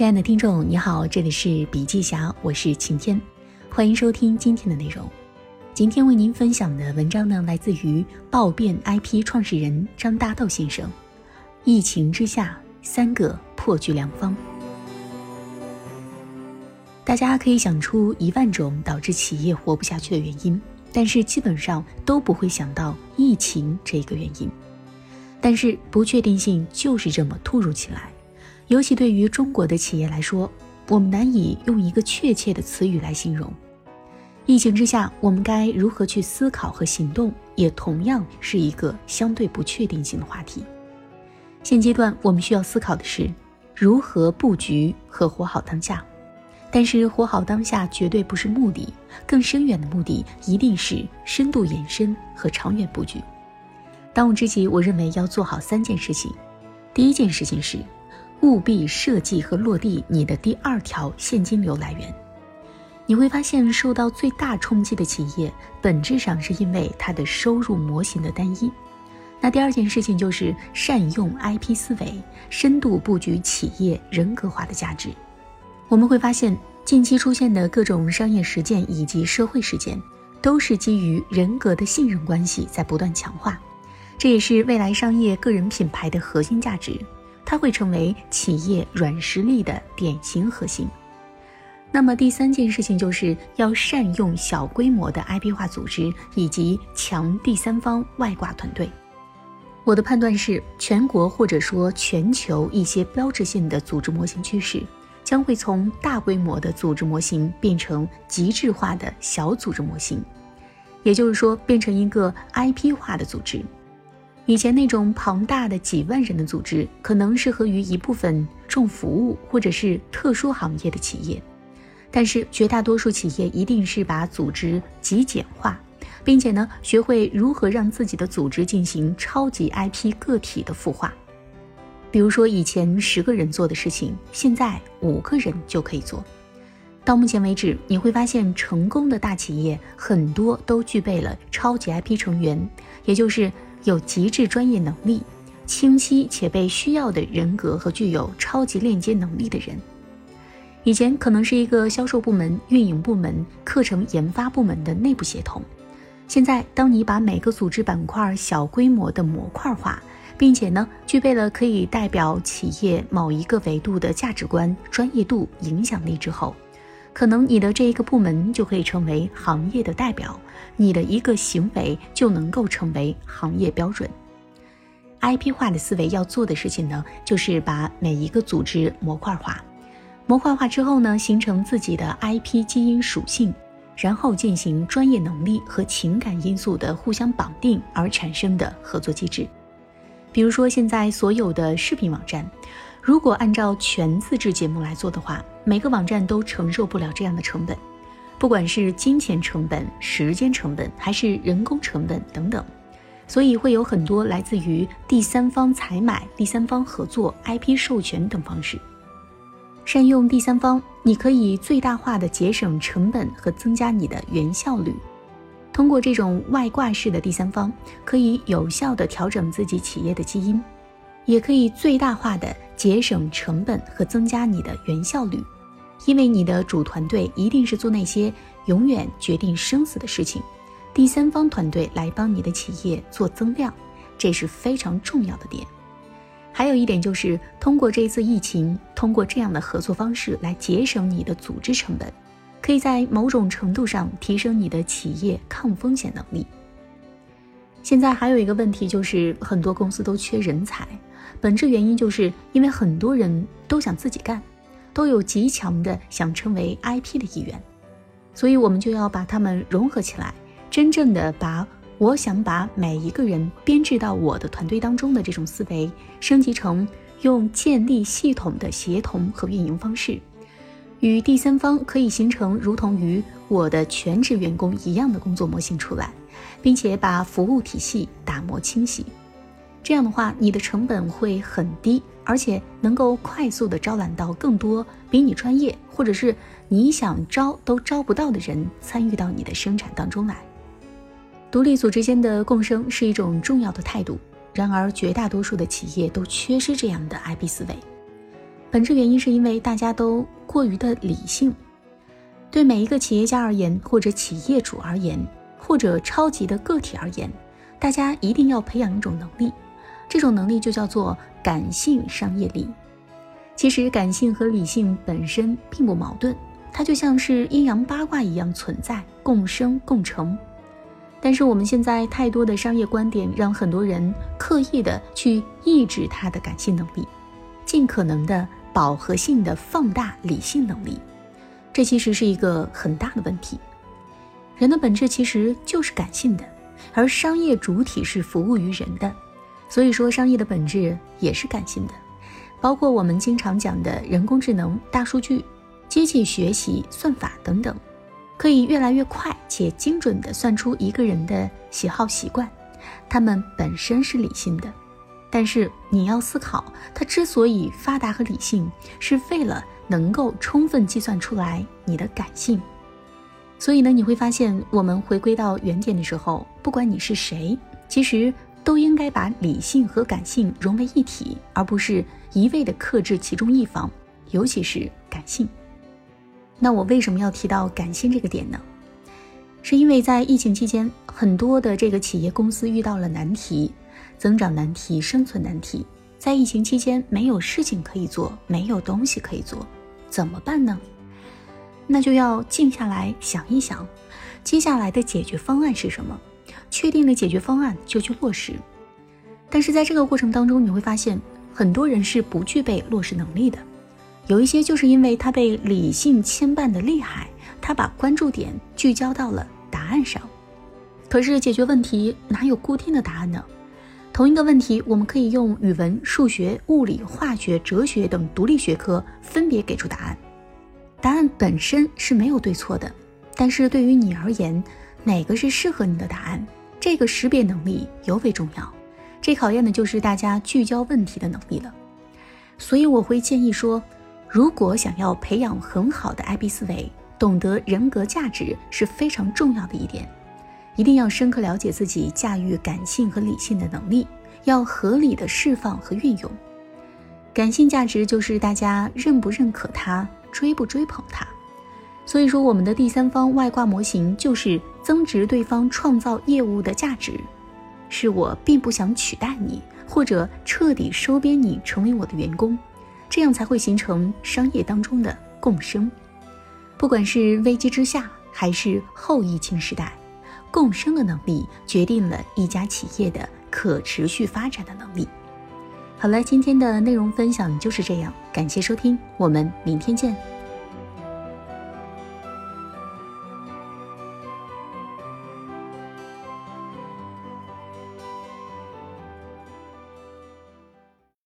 亲爱的听众，你好，这里是笔记侠，我是晴天，欢迎收听今天的内容。今天为您分享的文章呢，来自于暴变 IP 创始人张大道先生。疫情之下，三个破局良方。大家可以想出一万种导致企业活不下去的原因，但是基本上都不会想到疫情这个原因。但是不确定性就是这么突如其来。尤其对于中国的企业来说，我们难以用一个确切的词语来形容。疫情之下，我们该如何去思考和行动，也同样是一个相对不确定性的话题。现阶段，我们需要思考的是如何布局和活好当下。但是，活好当下绝对不是目的，更深远的目的一定是深度延伸和长远布局。当务之急，我认为要做好三件事情。第一件事情是。务必设计和落地你的第二条现金流来源。你会发现，受到最大冲击的企业，本质上是因为它的收入模型的单一。那第二件事情就是善用 IP 思维，深度布局企业人格化的价值。我们会发现，近期出现的各种商业实践以及社会实践，都是基于人格的信任关系在不断强化。这也是未来商业个人品牌的核心价值。它会成为企业软实力的典型核心。那么第三件事情就是要善用小规模的 IP 化组织以及强第三方外挂团队。我的判断是，全国或者说全球一些标志性的组织模型趋势，将会从大规模的组织模型变成极致化的小组织模型，也就是说，变成一个 IP 化的组织。以前那种庞大的几万人的组织，可能适合于一部分重服务或者是特殊行业的企业，但是绝大多数企业一定是把组织极简化，并且呢，学会如何让自己的组织进行超级 IP 个体的孵化。比如说，以前十个人做的事情，现在五个人就可以做。到目前为止，你会发现成功的大企业很多都具备了超级 IP 成员，也就是。有极致专业能力、清晰且被需要的人格和具有超级链接能力的人。以前可能是一个销售部门、运营部门、课程研发部门的内部协同，现在当你把每个组织板块小规模的模块化，并且呢具备了可以代表企业某一个维度的价值观、专业度、影响力之后。可能你的这一个部门就可以成为行业的代表，你的一个行为就能够成为行业标准。IP 化的思维要做的事情呢，就是把每一个组织模块化，模块化之后呢，形成自己的 IP 基因属性，然后进行专业能力和情感因素的互相绑定而产生的合作机制。比如说，现在所有的视频网站。如果按照全自制节目来做的话，每个网站都承受不了这样的成本，不管是金钱成本、时间成本，还是人工成本等等，所以会有很多来自于第三方采买、第三方合作、IP 授权等方式。善用第三方，你可以最大化的节省成本和增加你的原效率。通过这种外挂式的第三方，可以有效的调整自己企业的基因。也可以最大化的节省成本和增加你的原效率，因为你的主团队一定是做那些永远决定生死的事情，第三方团队来帮你的企业做增量，这是非常重要的点。还有一点就是通过这次疫情，通过这样的合作方式来节省你的组织成本，可以在某种程度上提升你的企业抗风险能力。现在还有一个问题就是很多公司都缺人才。本质原因就是因为很多人都想自己干，都有极强的想成为 IP 的意愿，所以我们就要把他们融合起来，真正的把我想把每一个人编制到我的团队当中的这种思维升级成用建立系统的协同和运营方式，与第三方可以形成如同于我的全职员工一样的工作模型出来，并且把服务体系打磨清晰。这样的话，你的成本会很低，而且能够快速的招揽到更多比你专业，或者是你想招都招不到的人参与到你的生产当中来。独立组织间的共生是一种重要的态度，然而绝大多数的企业都缺失这样的 IP 思维。本质原因是因为大家都过于的理性。对每一个企业家而言，或者企业主而言，或者超级的个体而言，大家一定要培养一种能力，这种能力就叫做感性商业力。其实，感性和理性本身并不矛盾，它就像是阴阳八卦一样存在，共生共成。但是我们现在太多的商业观点，让很多人刻意的去抑制他的感性能力，尽可能的饱和性的放大理性能力，这其实是一个很大的问题。人的本质其实就是感性的，而商业主体是服务于人的，所以说商业的本质也是感性的，包括我们经常讲的人工智能、大数据、机器学习、算法等等。可以越来越快且精准地算出一个人的喜好习惯，他们本身是理性的，但是你要思考，它之所以发达和理性，是为了能够充分计算出来你的感性。所以呢，你会发现，我们回归到原点的时候，不管你是谁，其实都应该把理性和感性融为一体，而不是一味地克制其中一方，尤其是感性。那我为什么要提到感性这个点呢？是因为在疫情期间，很多的这个企业公司遇到了难题，增长难题、生存难题。在疫情期间，没有事情可以做，没有东西可以做，怎么办呢？那就要静下来想一想，接下来的解决方案是什么？确定了解决方案就去落实。但是在这个过程当中，你会发现很多人是不具备落实能力的。有一些就是因为他被理性牵绊的厉害，他把关注点聚焦到了答案上。可是解决问题哪有固定的答案呢？同一个问题，我们可以用语文、数学、物理、化学、哲学等独立学科分别给出答案。答案本身是没有对错的，但是对于你而言，哪个是适合你的答案？这个识别能力尤为重要。这考验的就是大家聚焦问题的能力了。所以我会建议说。如果想要培养很好的 IB 思维，懂得人格价值是非常重要的一点。一定要深刻了解自己驾驭感性和理性的能力，要合理的释放和运用。感性价值就是大家认不认可它，追不追捧它。所以说，我们的第三方外挂模型就是增值对方创造业务的价值。是我并不想取代你，或者彻底收编你成为我的员工。这样才会形成商业当中的共生。不管是危机之下，还是后疫情时代，共生的能力决定了一家企业的可持续发展的能力。好了，今天的内容分享就是这样，感谢收听，我们明天见。